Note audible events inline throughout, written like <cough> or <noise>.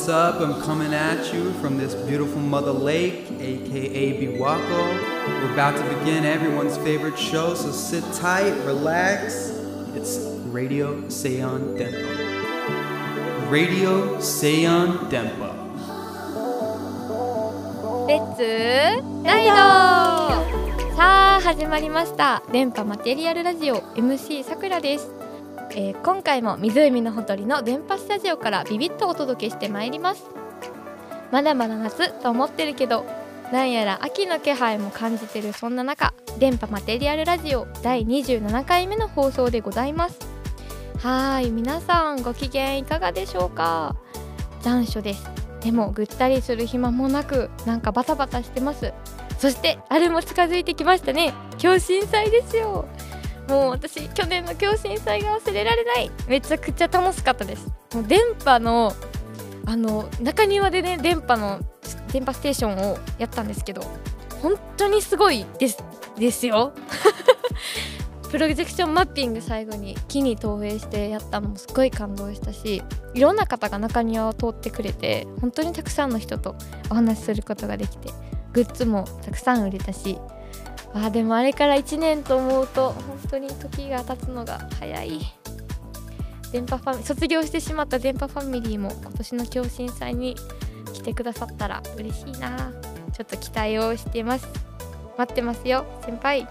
what's up? I'm coming at you from this beautiful Mother Lake, aka Biwako. We're about to begin everyone's favorite show, so sit tight, relax. It's Radio Seon Dempa. Radio Seon Dempa. レッツライドさあ始まりました電波マテリアルラジオ MC さくらです、 えー今回も湖のほとりの電波スタジオからビビッとお届けしてまいります。まだまだ夏と思ってるけどなんやら秋の気配も感じてるそんな中電波マテリアルラジオ第27回目の放送でございます。はい皆さんご機嫌いかがでしょうか？残暑です。でもぐったりする暇もなくなんかバタバタしてます。そしてあれも近づいてきましたね。共震祭ですよ。もう私去年の共震祭が忘れられない。めちゃくちゃ楽しかったです。もう電波のあの中庭でね電波の電波ステーションをやったんですけど本当にすごいですですよ。<laughs> プロジェクションマッピング最後に木に投影してやったのもすごい感動したしいろんな方が中庭を通ってくれて本当にたくさんの人とお話しすることができてグッズもたくさん売れたしあでもあれから1年と思うと本当に時が経つのが早い。電波ファミ卒業してしまった電波ファミリーも今年の共震祭に来てくださったら嬉しいな。ちょっと期待をしてます。待ってますよ先輩。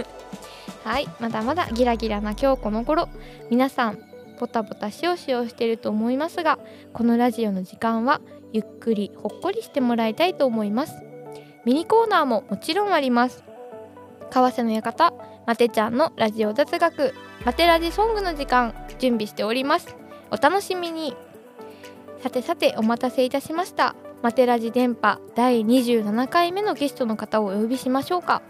<laughs> はいまだまだギラギラな今日この頃。皆さんボタボタしおしおしてると思いますがこのラジオの時間はゆっくりほっこりしてもらいたいと思います。ミニコーナーももちろんあります。川瀬の館マテちゃんのラジオ雑学マテラジソングの時間準備しております。お楽しみに。さてさてお待たせいたしました。マテラジ電波第27回目のゲストの方をお呼びしましょうか。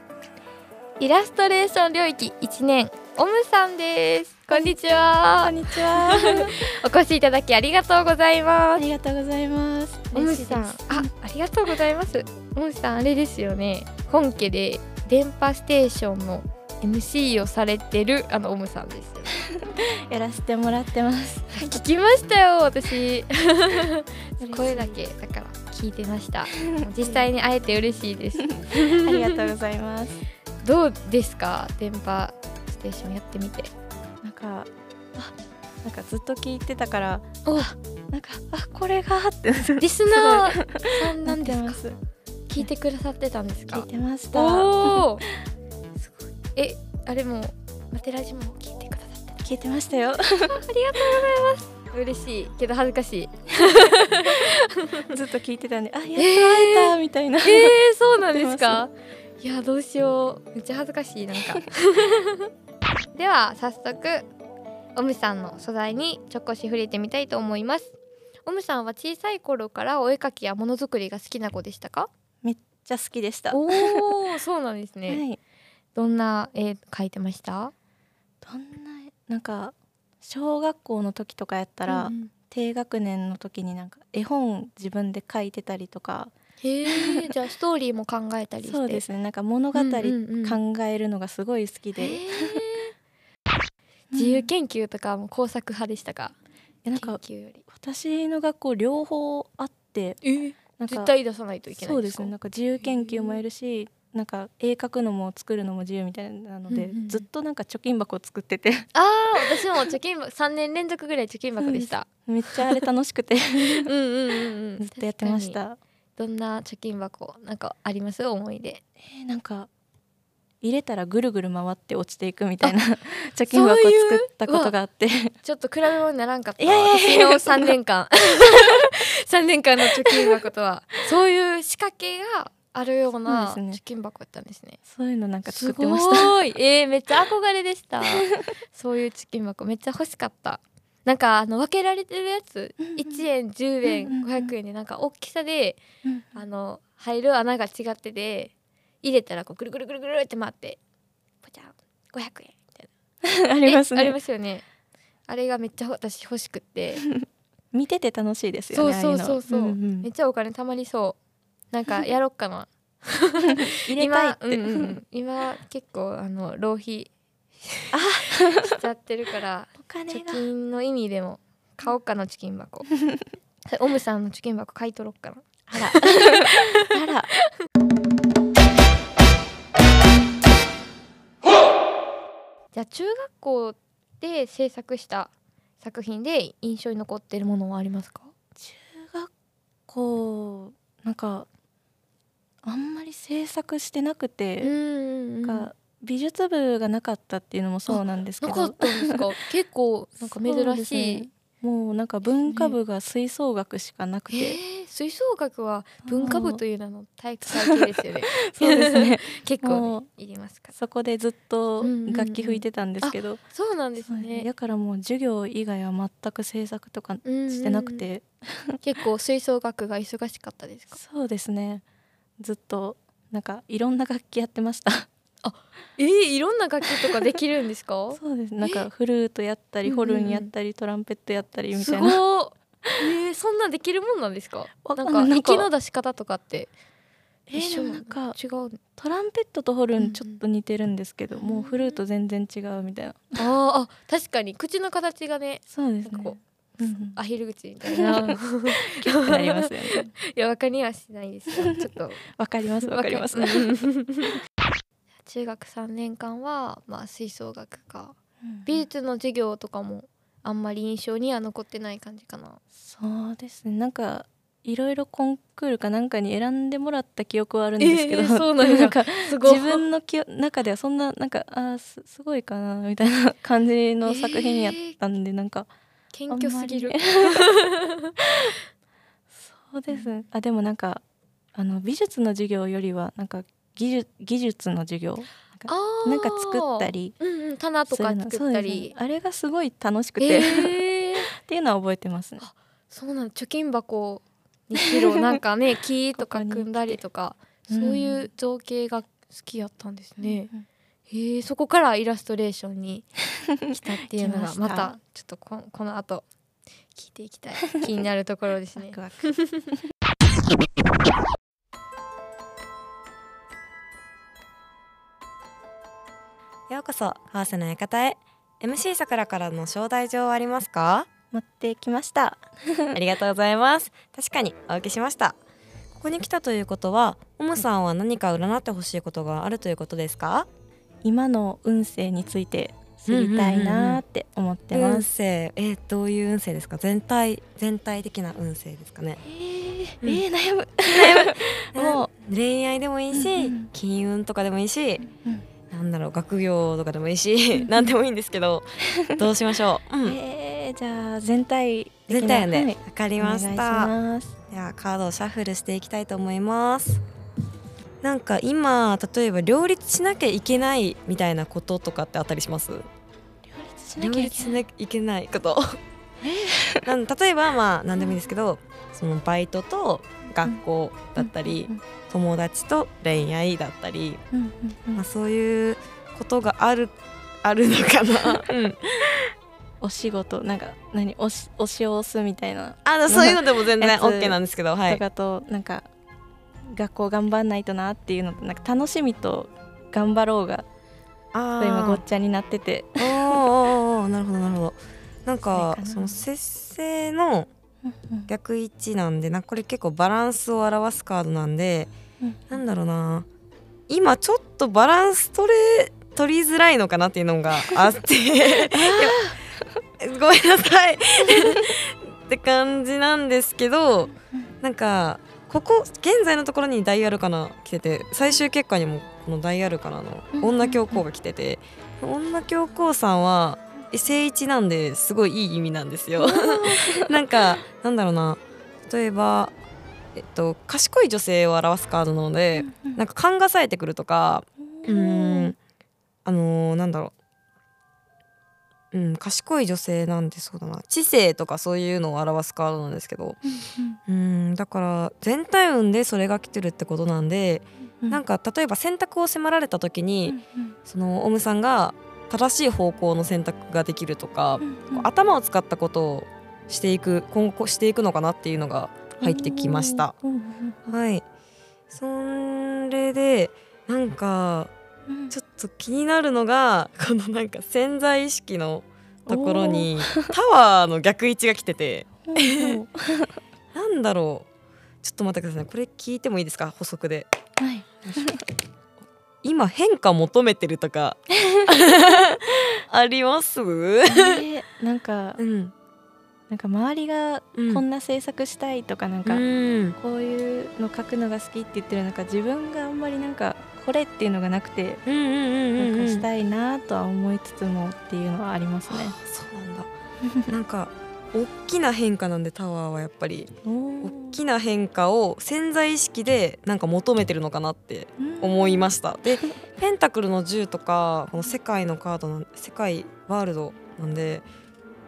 イラストレーション領域1年オムさんです。こんにちこはんにちは。<laughs> お越しいただきありがとうございまあすりがとうございます。オムさんあありがとうございます。オムさんあれですよね。本家で電波ステーションの MC をされてるあのオムさんです。よ <laughs> やらせてもらってます。聞きましたよ私。声だけだから聞いてました。実際に会えて嬉しいです。ありがとうございます。どうですか？電波ステーションやってみて。なんか、あ、なんかずっと聞いてたから、お。なんか、あ、これがって。リスナーさんななんんです <laughs> ます。聞いてくださってたんですか？聞いてました。おお <laughs> すごい。えあれもマテラジも聞いてくださって聞いてましたよ。<laughs> ありがとうございます。嬉しいけど恥ずかしい。<laughs> ずっと聞いてたんで、あ、やっと会えたみたいな。えー、そうなんですか？いやどうしよう。めっちゃ恥ずかしいなんか。では早速オムさんの素材にちょっこし触れてみたいと思います。オムさんは小さい頃からお絵描きやものづくりが好きな子でしたか？めっちゃ好きでした。はおおそうなんですね、い。どんな絵描いてました？どんな、なんか、小学校の時とかやったら、うんうん。低学年の時になんか絵本自分で書いてたりとか。へえ <laughs> じゃあストーリーも考えたりして。そうですね。なんか物語うんうんうん。考えるのがすごい好きで、へー。自由研究とかも工作派でしたか、えなんか研究より。私の学校両方あってえなんか絶対出さないといけないそうんですなんか自由研究もやるしなんか絵描くのも作るのも自由みたいなので、うんうんずっとなんか貯金箱を作ってて。ああ私も貯金箱 <laughs> 3年連続ぐらい貯金箱でした。めっちゃあれ楽しくて。うんうんうんうん。<laughs> ずっとやってました。どんな貯金箱なんかあります？思い出。えーなんか入れたらぐるぐる回って落ちていくみたいな <laughs> 貯金箱作ったことがあって。ちょっと比べ物にならんかったいやいやいや私の3年間3年間の貯金箱とは <laughs> そういう仕掛けがあるような貯金箱だったんですね。そういうのなんかす作ってました。ごい。えー、<laughs> めっちゃ憧れでした。そういう貯金箱めっちゃ欲しかった。なんかあの分けられてるやつうんうん1円10円うんうんうん。500円でなんか大きさでうんあの入る穴が違ってて入れたらこうぐるぐるぐるぐるって回ってポチャン500円みたいな。<laughs> ありますね。えありますよね。あれがめっちゃ私欲しくって見てて楽しいですよねそうそうそう。そう、ああいの。んん。めっちゃお金貯まりそう。なんかやろっかな。<laughs> 入れたいって、今,、うんうんうん、今結構あの浪費しちゃってるから <laughs> お金貯が金の意味でも買おうかな貯金箱。<laughs> それオムさんの貯金箱買い取ろっかな。あら。あら。じゃあ中学校で制作した作品で印象に残ってるものはありますか？中学校なんかあんまり制作してなくて、んなんか美術部がなかったっていうのもそうなんですけど。なかったんですか？<laughs> 結構なんか珍しい、すね。もうなんか文化部が吹奏楽しかなくて、えー、吹奏楽は文化部という名の体育会系ですよね。<laughs> そうですね。<laughs> 結構、ね、いりますか？らそこでずっとうんうんうん楽器吹いてたんですけど、そうなんですね。だからもう授業以外は全く制作とかしてなくて、<laughs> 結構吹奏楽が忙しかったですか？そうですね。ずっとなんかいろんな楽器やってました。えー、いろんな楽器とかできるんですか？そうです。なんかフルートやったりうんうんうん。ホルンやったりトランペットやったりみすたいな。ごいえー、そんなんできるもんなんですか？なんんか息の出し方とかって？えーなんか違う？トランペットとホルうんうん。ンちょっと似てるんですけど、もうフルート全然違うみたいな。あーあ確かに。口の形がねそうですね。うんうん。アヒル口みたいな。<laughs> キュッてなりますよね。<laughs> いやわかりはしないですがちょっと。わかりますわかります、<laughs> 中学3年間はまあ吹奏楽か。うん。美術の授業とかもあんまり印象には残ってない感じかな。そうですね。なんかいろいろコンクールかなんかに選んでもらった記憶はあるんですけど、えーそうなんやかすごい。自分の記憶中ではそんななんかあーすすごいかなみたいな感じの作品やったんで、なんか謙虚すぎる。そうです。ねあでもなんかあの美術の授業よりはなんか技術技術の授業あー。なんか作ったりうんうん棚とか作ったり。ね。あれがすごい楽しくて、えー、<laughs> っていうのは覚えてますね。そうなの貯金箱にしろなんかね <laughs> 木とか組んだりとかうそうんいう造形が好きやったんですね、うんへえそこからイラストレーションに来たっていうのが <laughs> また。ちょっとここの後聞いていきたい。気になるところですね。ワクワクようこそハーセの館へ。MC さくらからの招待状はありますか？持ってきました。<laughs> ありがとうございます。確かにお受けしました。ここに来たということはオムさんは何か占ってほしいことがあるということですか？今の運勢について知りたいなーって思って運ます。勢？えーどういう運勢ですか？全体全体的な運勢ですかね。えー、うん。えー悩む。<laughs> <laughs> もう。恋愛でもいいし、うんうん。金運とかでもいいし、うんなんだろう学業とかでもいいし <laughs> 何でもいいんですけどどうしましょう、<laughs> うん。えー、じゃあ全体全体運ではい。わかりました。ではカードをシャッフルしていきたいと思います。なんか今例えば両立しなきゃいけないみたいなこととかってあったりします？両立し両なきゃいけないこと。<laughs> なん例えばまあ何でもいいですけどそのバイトと学校だったり、うん友達と恋愛だったり、うんうんうん。まあ、そういうことがある <laughs> あるのかな、うん、お仕事なんか何押し押し押すみたいな。あのそういうのでも全然 OK なんですけどはい。とかとなんか学校頑張んないとなっていうのとなんか楽しみと頑張ろうがあ今ごっーちゃになってて。おーおーおーなるほどなるほど。なんかその節制の逆位置なんでなこれ結構バランスを表すカードなんでなんだろうな。今ちょっとバランス取れ取りづらいのかなっていうのがあって。<laughs> ごめんなさい。<laughs> って感じなんですけどなんかここ現在のところに大アルカナ来てて最終結果にもこの大アルカナの女教皇が来てて女教皇さんは正一なんですごいいい意味なんですよ。<laughs> なんかなんだろうな。例えば、えっと、賢い女性を表すカードなのでなんか勘が冴えてくるとかうーんあのーなんだろう、うん、賢い女性なんでそうだな。知性とかそういうのを表すカードなんですけど。うんだから全体運でそれが来てるってことなんで、なんか例えば選択を迫られた時に、そのオムさんが正しい方向の選択ができるとか、こう頭を使ったことをしていく今後していくのかなっていうのが入ってきました。うんうんはい。それでなんかうん。ちょっと気になるのが <laughs> このなんか潜在意識のところにタワーの逆位置が来てて。なんだろう。ちょっと待ってくださいね。これ聞いてもいいですか？補足で。はい今変化求めてるとか。<laughs> あります？えーなんかうん。なんか周りがうんこん。な制作したいとかなんか、うん。こういうの書くのが好きって言ってるなんか自分があんまりなんかこれっていうのがなくて、なんかしたいなとは思いつつもっていうのはありますね。そうなんだ。<laughs> なんか大きな変化なんでタワーはやっぱり。大大きな変化を潜在意識でなんか求めてるのかなって思いました。で <laughs> ペンタクルの10とかこの世界のカードの世界ワールドなんで、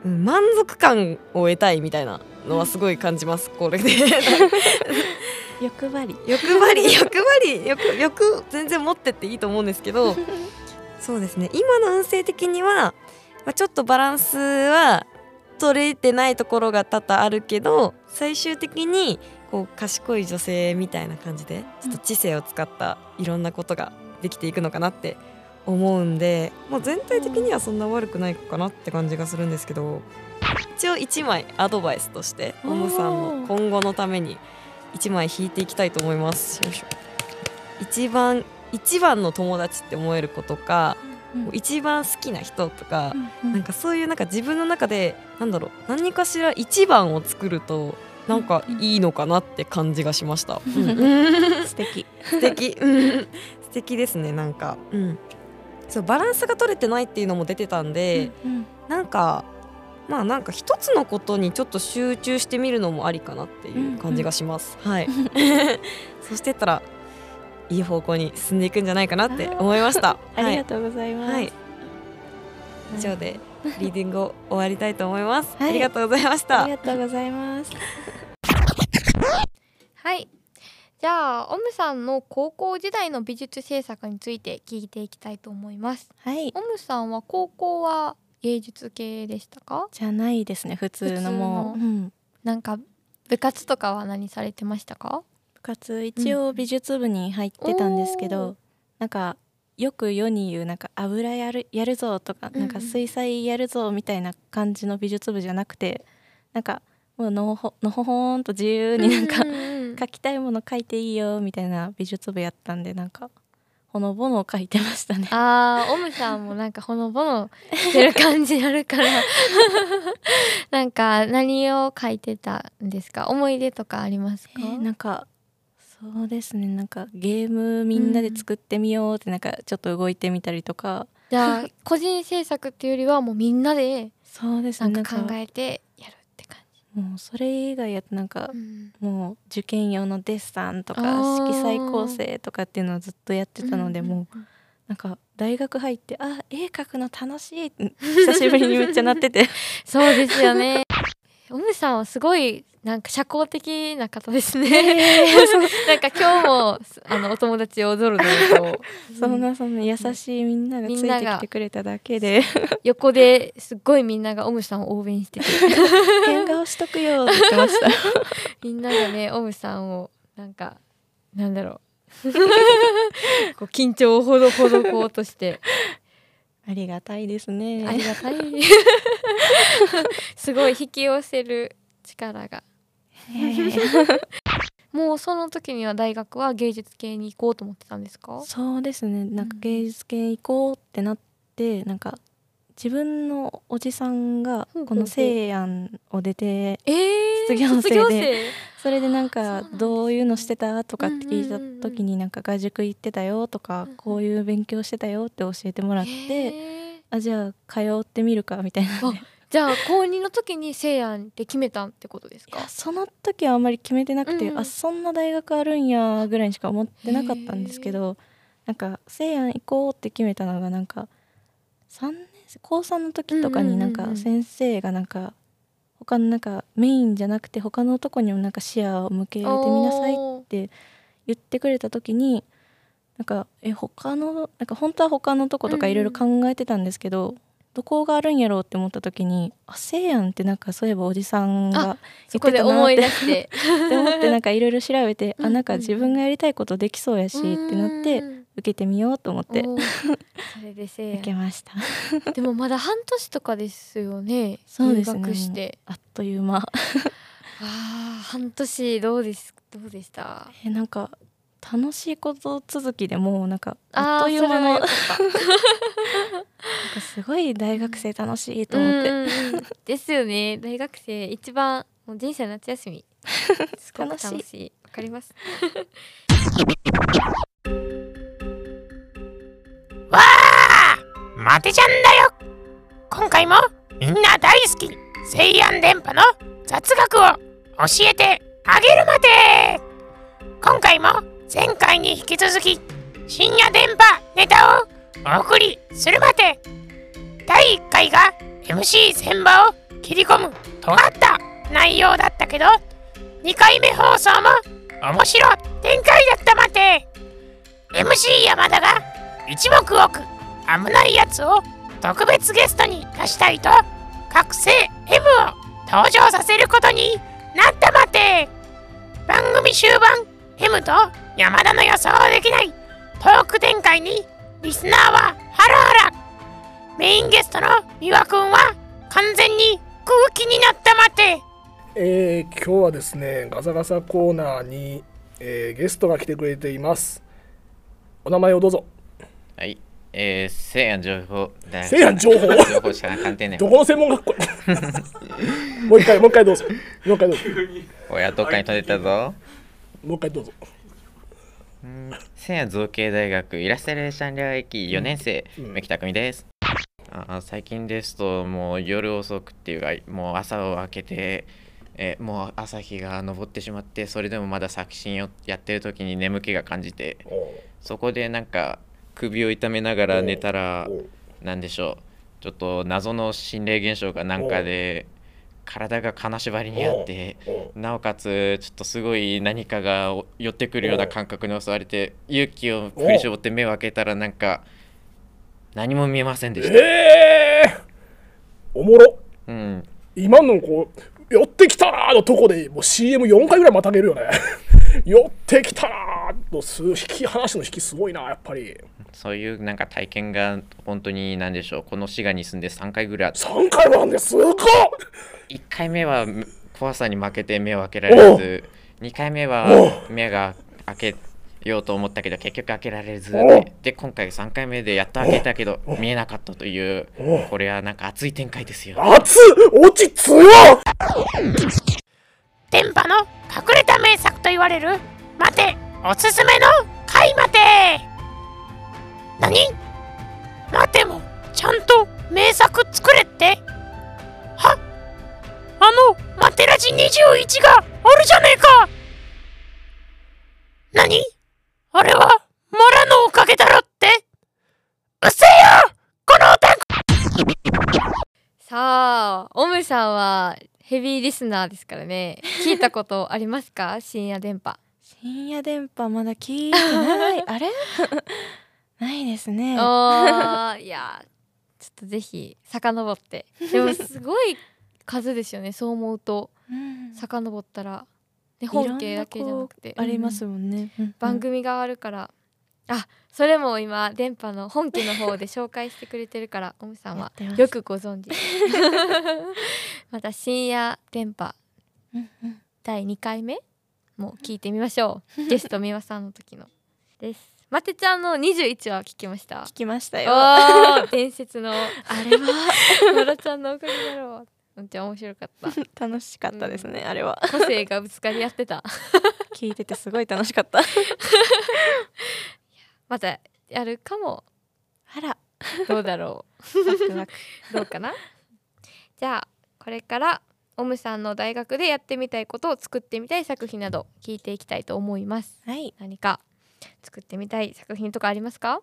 うん、満足感を得たいみたいなのはすごい感じます。これで。<laughs> 欲張り。欲張り欲張り欲欲全然持ってっていいと思うんですけど。<laughs> そうですね。今の運勢的には、まあ、ちょっとバランスは取れてないところが多々あるけど最終的にこう賢い女性みたいな感じでちょっと知性を使ったいろんなことができていくのかなって思うんで、まあ、全体的にはそんな悪くないかなって感じがするんですけど一応1枚アドバイスとしてオムさんの今後のために1枚引いていきたいと思います。一番一番の友達って思える子とか、うん一番好きな人とか、うんなんかそういうなんか自分の中でなんだろう何かしら一番を作るとなんかいいのかなって感じがしました。うん素敵。素敵。うん。素敵ですねなんか、うん、そうバランスが取れてないっていうのも出てたんで、うんなんかまあなんか一つのことにちょっと集中してみるのもありかなっていう感じがします。はい。<laughs> <laughs> そしてったらいい方向に進んでいくんじゃないかなって思いました。はい。ありがとうございます。はい。以上でリーディングを終わりたいと思います。はいありがとうございましたあり。がとうございます。<laughs> はいじゃあオムさんの高校時代の美術制作について聞いていきたいと思いますはい。オムさんは高校は芸術系でしたか？じゃないですね。普通のもう、うんなんか部活とかは何されてましたか？部活。一応美術部に入ってたんですけど、おー。なんかよく世に言うなんか油やるやるぞとか、うんうん。なんか水彩やるぞみたいな感じの美術部じゃなくてなんかもうのほのほほーんと自由になんか、ううん。うん描きたいもの描いていいよみたいな美術部やったんでなんかほのぼの描いてましたね。あーオムさんもなんかほのぼのしてる感じあるから。<laughs> なんか何を書いてたんですか？思い出とかありますか、えーなんかそうですね。なんかゲームみんなで作ってみようってなんかちょっと動いてみたりとか、じゃあ個人制作っていうよりはもうみんなでそうですね。なんか考えてやるって感もうそれ以外やとなんかもう受験用のデッサンとか色彩構成とかっていうのをずっとやってたので、うんもうなんか大学入ってあ絵描くの楽しい久しぶりにめっちゃなってて。<laughs> そうですよねオムさんはすごいなんか社交的な方ですね。<laughs> なんか今日もあのお友達をゾロゾロ。と <laughs> そんなそんな優しいみんながついてきてくれただけで。横ですっごいみんながオムさんを応援してて。変顔しとくよって言ってました。<laughs> みんながねオムさんをなんかなんだろう。こう緊張をほどほどこうとしてありがたいですね。ありがたい。<laughs> すごい引き寄せる力が。もうその時には大学は芸術系に行こうと思ってたんですか？そうですね。なんか芸術系行こうってなってなんか自分のおじさんがこの西安を出てえー、卒業生でそれでなんかどういうのしてたとかって聞いた時になんか画塾行ってたよとかこういう勉強してたよって教えてもらっへてー。あじゃあ通ってみるかみたいな。あじゃあ高2の時に西安って決めたってことですか？その時はあんまり決めてなくて、うんうん。あそんな大学あるんやぐらいにしか思ってなかったんですけどなんか西安行こうって決めたのがなんか3年生高3の時とかになんかうんうんうんうん。先生がなんか他のなんかメインじゃなくて他のとこにもなんか視野を向けてみなさいおー言ってくれた時になんかえ他のなんか本当は他のとことかいろいろ考えてたんですけど、どこがあるんやろうって思った時にあせいやんってなんかそういえばおじさんがそこで思い出して。って思ってなんかいろいろ調べてあなんか自分がやりたいことできそうやしってなってうん受けてみようと思って。<laughs> それでせ受けました。<laughs> でもまだ半年とかですよね。そうですね。入学して。あっという間。<laughs> あー半年どうですどうでした？えなんか楽しいこと続きでもうなんかあっという間の。なんかすごい大学生楽しいと思って、ですよね。大学生一番もう人生の夏休み。すごく楽しい。わかりますわあマテちゃんだよ。今回もみんな大好き西安電波の雑学を教えてあげるまで。今回も前回に引き続き深夜電波ネタをお送りするまで。第1回が MC 千場を切り込む尖った内容だったけど2回目放送も面白展開だったまで。MC 山田が一目置く危ないやつを特別ゲストに出したいと覚醒 M を登場させることになったまで番組終盤 M と山田の予想できない。トーク展開にリスナーはハラハラ。メインゲストの美和くんは完全に空気になったまでえー今日はですねガサガサコーナーに、えーゲストが来てくれています。お名前をどうぞ。はい、えー、西安情報大学西安情報？情報しか関係ねどこの専門学校？<laughs> もう一回もう一回どうぞ。もう一回どうぞ。親どっかに飛んでたぞ。もう一回どうぞ。西安造形大学イラストレーション領域4年生、うん。三木匠です。あー最近ですともう夜遅くっていうかもう朝を明けてえーもう朝日が昇ってしまってそれでもまだ作品をやってる時に眠気が感じてそこでなんか首を痛めながら寝たらおう。なんでしょう。ちょっと謎の心霊現象かなんかで体が金縛りにあってなおかつちょっとすごい何かが寄ってくるような感覚に襲われて勇気を振り絞って目を開けたらなんか何も見えませんでした、え。ー、おもろ。うん、今のこう寄ってきたなーのとこでもう CM4 回ぐらいまたげるよね寄ってきたなーの数引き話の引きすごいなやっぱり。そういうなんか体験が本当に何でしょう。この滋賀に住んで3回ぐらい。あって3回もなんです。ごっ。1回目は怖さに負けて目を開けられず。2回目は目が開けようと思ったけど結局開けられず。おでで今回3回目でやっと開けたけど見えなかったというおこれはなんか熱い展開ですよ。熱っ！落ち強っ電波の隠れた名作と言われる待ておすすめの回待て。何？待てもちゃんと名作作れって？は？あのマテラジ21がおるじゃねえか。何？あれはモラのおかげだろって？うせえよこのオタクさあオムさんはヘビーリスナーですからね。聞いたことありますか？<laughs> 深夜電波。深夜電波まだ聞いてない。<laughs> あれ？<laughs> ないですね。あーいやちょっとぜひ遡って。でもすごい数ですよねそう思うと。うん。遡ったら。で本家だけじゃなくて。ありますもんね、うん。うん。番組があるからあそれも今電波の本家の方で紹介してくれてるから <laughs> オムさんはよくご存知。<laughs> また深夜電波うんうん。第2回目も聞いてみましょう。ゲスト美輪さんの時のです。まてちゃんの21は聞きました。聞きましたよ。伝説の。あれは？<laughs> まらちゃんのおかげだろう。めっちゃ面白かった。楽しかったですね、あれは。個性がぶつかり合ってた。聞いててすごい楽しかったまたやるかも。あら。どうだろワクワク。うどうかな？じゃあこれからオムさんの大学でやってみたいことを作ってみたい作品など聞いていきたいと思います。はい。何か作ってみたい作品とかありますか？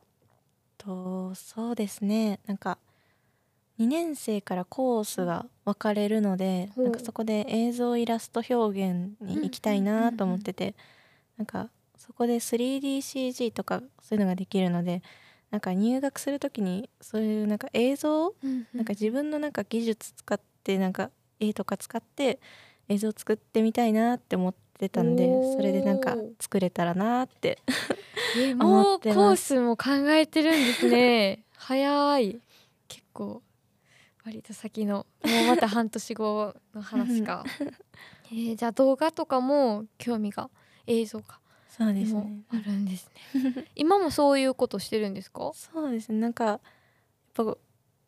とそうですね。なんか2年生からコースが分かれるので、なんかそこで映像イラスト表現に行きたいなと思ってて、なんかそこで 3DCG とかそういうのができるのでなんか入学する時にそういうなんか映像なんか自分のなんか技術使ってなんか絵とか使って映像作ってみたいなって思ってたんでそれでなんか作れたらなってもう <laughs> ってます。コースも考えてるんですね。<laughs> 早い。結構割と先のもうまた半年後の話か。<laughs> えーじゃあ動画とかも興味が映像かそうですもねあるんですね。<laughs> 今もそういうことしてるんですか？そうですね。なんかやっぱ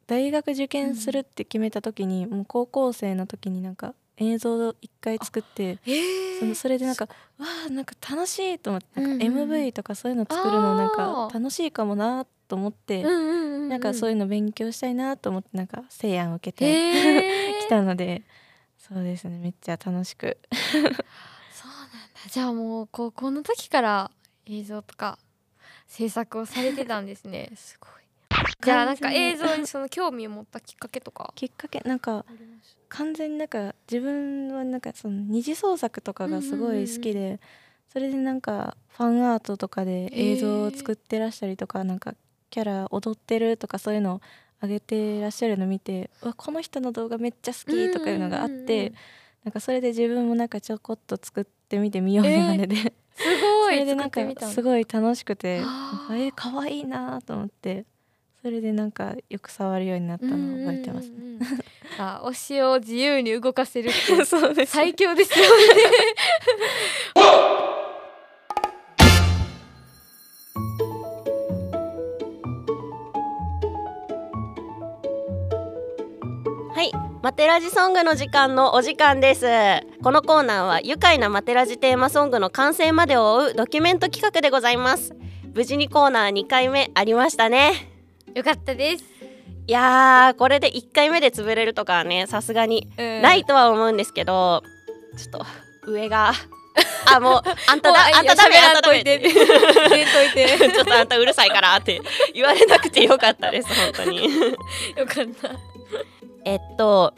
大学受験するって決めた時に、もう高校生の時になんか映像を一回作ってえそのそれでなんかわあなんか楽しいと思ってなんかうんうん。MV とかそういうの作るのなんあかー楽しいかもなと思って、うんうんうんなんかそういいうの勉強したいなと思ってなんか西安を受けて、へー。来たのでそうですね。めっちゃ楽しく <laughs> じゃあもう高校の時から映像とか制作をされてたんですね。<laughs> すごい。じゃあなんか映像にその興味を持ったきっかけとか。きっかけ。なんか完全になんか自分はなんかその二次創作とかがすごい好きで、それでなんかファンアートとかで映像を作ってらっしゃりとか、なんかキャラ踊ってるとかそういうのを上げてらっしゃるの見てうわこの人の動画めっちゃ好きとかいうのがあって、うんうんうんうんなんかそれで自分もなんかちょこっと作ってみてみようみたいなので、すごい。それでなんかすごい楽しくてあーかえ可愛いなと思ってそれでなんかよく触るようになったのを覚えてますね。<laughs> うん。うんうんうんあ推しを自由に動かせるって <laughs> そうです。最強ですよね <laughs> マテラジソングの時間のお時間です。このコーナーは愉快なマテラジテーマソングの完成までを追うドキュメント企画でございます。無事にコーナー2回目ありましたね。よかったです、いやー、これで1回目で潰れるとかはね、さすがにうんないとは思うんですけど、ちょっと上が。<laughs> あ、もう、あんただ、あんたダメ、あんたダメ <laughs> ちょっとあんたうるさいからって言われなくてよかったです、本当に。<laughs> よかったえっと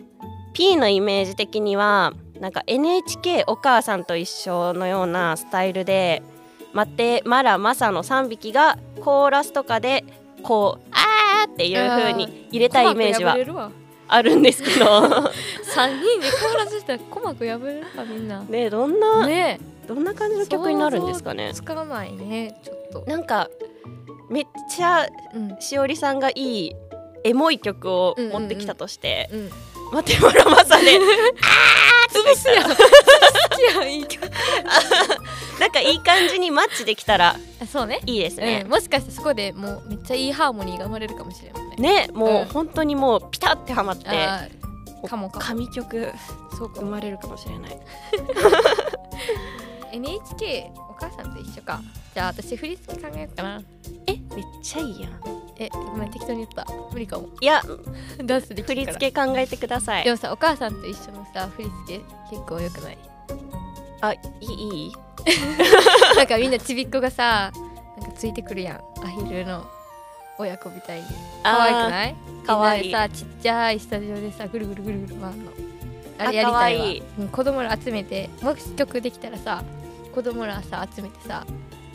P のイメージ的にはなんか NHK お母さんと一緒のようなスタイルでマテマラマサの3匹がコーラスとかでこうあーっていう風に入れたイメージはあるんですけど。<laughs> 三人でコーラスしたら鼓膜破れるわみんな。ねどんな、ねどんな感じの曲になるんですかね。使わないねちょっと。なんかめっちゃうん。しおりさんがいいエモい曲を持ってきたとして、うんマテマラマサで潰すやん。潰すやんいい曲 <laughs> なんかいい感じにマッチできたらあそうね。いいですね。うん、、もしかしてそこでもうめっちゃいいハーモニーが生まれるかもしれないねねもう、うん。本当にもうピタってはまってあーかもかも。神曲そうか生まれるかもしれない <laughs> NHK お母さんと一緒か。じゃあ私振り付け考えようかな。えめっちゃいいやん。えごめん適当に言った。無理かも。いや <laughs> ダンスでき振り付け考えてください。でもさお母さんと一緒のさ振り付け結構よくない？あいい？いい？<laughs> なんかみんなちびっこがさなんかついてくるやん。アヒルの親子みたいに。可愛くい？ない。かわいいさちっちゃいスタジオでさぐるぐるぐるぐる回るの。あれやりたいわ。わいい。うん子供ら集めてもし曲できたらさ子供らさ集めてさ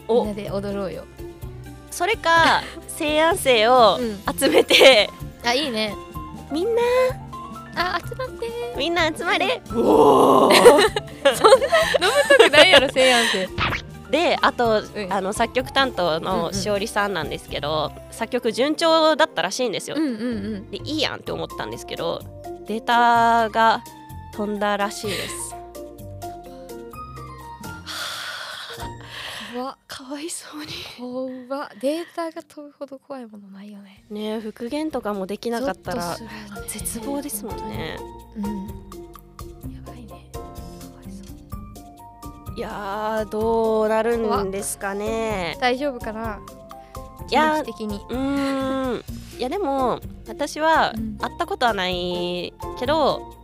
みんおなで踊ろうよ。それか <laughs> 西安生をうん。集めて、あいいね。みんな。あ集まって。みんな集まれ。<laughs> 飲むとくないやろ西安生。であと、ん。あの作曲担当うんうん。のしおりさんなんですけど、作曲順調だったらしいんですよ、うんうんうん。でいいやんって思ったんですけどデータが飛んだらしいです怖っ。かわいそうに。怖っ。データが飛ぶほど怖いものないよね。ねえ復元とかもできなかったらね。絶望ですもんね。うん。やばいね。かわいそう。いやーどうなるんですかね。大丈夫かな？い気や的に。うーん。いやでも私はうん。会ったことはないけど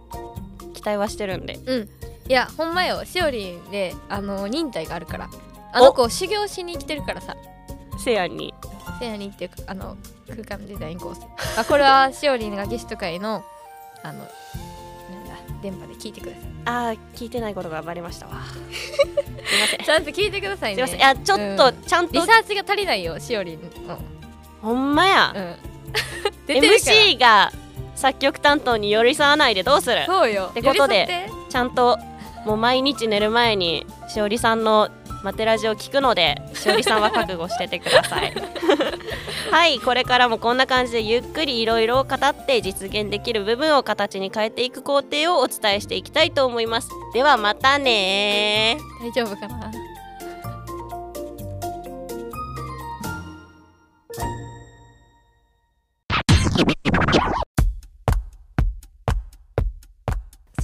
期待はしてるんで。うん。いやほんまよ。しおりんであの忍耐があるからあの子修行しに来てるからさ。せやんに。せやにっていうかあの空間デザインコース。あ <laughs> これはしおりんがゲスト会のあのなんだ電波で聞いてください。あー聞いてないことがバレましたわ。すいません。<laughs> ちゃんと聞いてくださいね。すいません。いやちょっとうん。ちゃんと。リサーチが足りないよしおりんの。ほんまや、うん。<laughs> 出てるから。MC が作曲担当に寄り添わないでどうする？そうよ。ってことで寄り添って。ちゃんともう毎日寝る前にしおりさんのマテラジを聞くのでしおりさんは覚悟しててください。<laughs> はいこれからもこんな感じでゆっくりいろいろ語って実現できる部分を形に変えていく工程をお伝えしていきたいと思います。ではまたね大丈夫かな？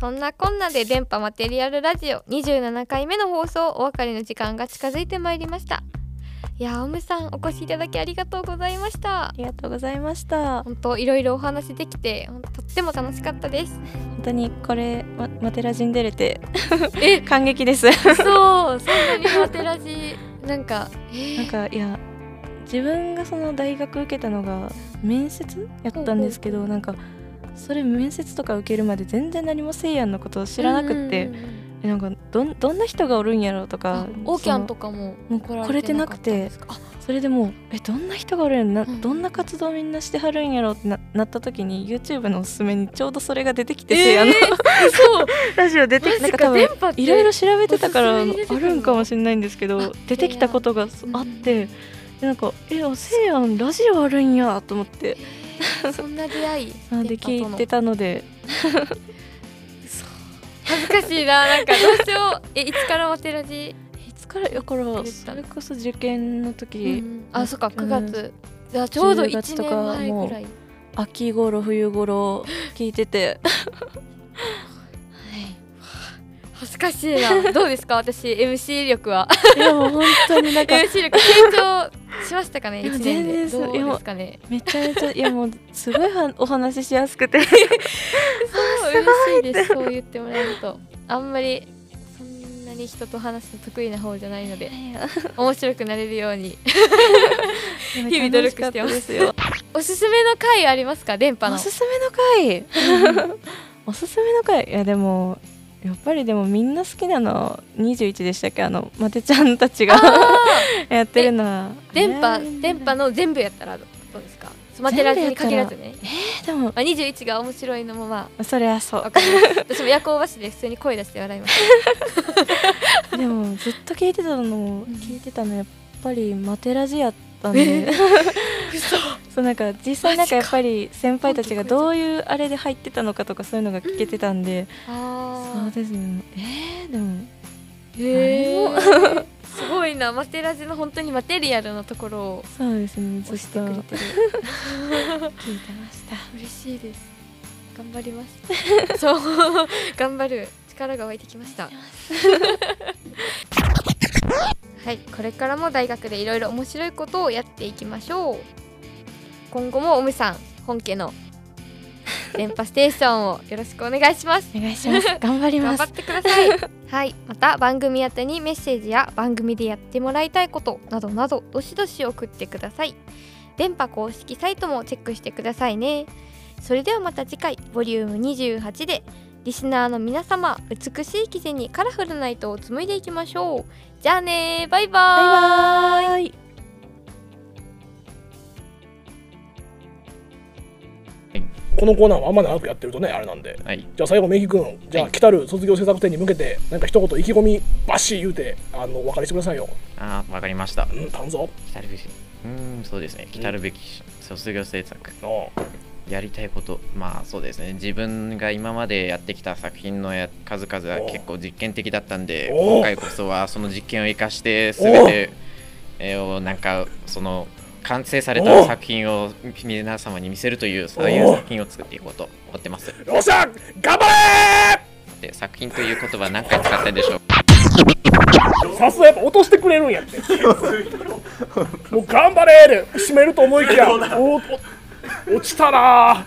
そんなこんなで電波マテリアルラジオ27回目の放送お別れの時間が近づいてまいりました。いやーオムさんお越しいただきありがとうございました。ありがとうございました。本当いろいろお話できてとっても楽しかったです。本当にこれまマテラジに出れて <laughs> え感激です。そうそんなにマテラジなんかえー。なんかいや自分がその大学受けたのが面接やったんですけどなんかそれ面接とか受けるまで全然何もせいやんのことを知らなくってうんうんうん。えなんかどんどんな人がおるんやろうとかあオーキャンとかかももう来れてなくてそれでもうえどんな人がおるんやろな、うんどんな活動みんなしてはるんやろうってななった時に YouTube のおすすめにちょうどそれが出てきて、せいやの。そう。<laughs> ラジオ出てきてなんか多分いろいろ調べてたからあるんかもしれないんですけあど出てきたことがあってでなんかえあせいやんラジオあるんやと思って <laughs> そんな出会いあで聞いてたたので。<laughs> 恥ずかしいななんかどうしよう。<laughs> えいつからマテラジ、いつからだからそれこそ受験の時、あそっかうん。9月、じゃあちょうど10 1月と年前ぐらい。秋頃冬頃聞いてて恥ずかしいな。<laughs> どうですか？私 MC 力は。いやもう本当になんか。<laughs> MC 力成長しましたかね？いや1年で。どうですかね？めちゃめちゃいやもうすごいはお話ししやすくて。<laughs> そう嬉しいです。そう言ってもらえると。あんまりそんなに人と話すの得意な方じゃないので面白くなれるように。日々努力してますよ。おすすめの回ありますか？電波の。おすすめの回？おすすめの回？いやでもやっぱりでもみんな好きなの21でしたっけ？あのマテちゃんたちが <laughs> やってるのは。電波ね。電波の全部やったらどうですか？スマテラジに限らずね、えでも。まあ、21が面白いのもまそれはそう。私も夜行バスで普通に声出して笑いました <laughs> でもずっと聞いてたのも聞いてたのやっぱりマテラジやったんで。<laughs> そうなんか実際なんかやっぱり先輩たちがどういうあれで入ってたのかとかそういうのが聞けてたんで、あそうですね。えー、でもへえ <laughs> すごいなマテラジの本当にマテリアルなところをそうですねず押っと。してくれてる。聞いてました。嬉しいです。頑張ります。<laughs> そう。頑張る。力が湧いてきましたはいこれからも大学でいろいろ面白いことをやっていきましょう。今後もおむさん本家の電波ステーションをよろしくお願いします。お願いします。頑張ります。頑張ってください。<laughs> はい。また番組宛てにメッセージや番組でやってもらいたいことなどなどどしどし送ってください。電波公式サイトもチェックしてくださいね。それではまた次回ボリューム28でリスナーの皆様美しい生地にカラフルな糸を紡いでいきましょう。じゃあねバイバーイ。バイバイ。このコーナーはあんま長くやってるとねあれなんで。はい。じゃあ最後メイキ君じゃあ、はい来たる卒業制作展に向けてなんか一言意気込みバシー言うてあのお別れしてくださいよ。あーわかりました。うん頼むぞ。来るべきうーんそうですね。来たるべき卒業制作。のやりたいこと。まあそうですね。自分が今までやってきた作品のや数々は結構実験的だったんでお。今回こそはその実験を生かして全てえーをなんかその完成された作品を皆様に見せるというそういう作品を作っていこうと思ってます。よっしゃ頑張れで作品という言葉何回使ったんでしょう？ーさすがやっぱ落としてくれるんやって。もう頑張れーで締めると思いきや <laughs> おお落ちたな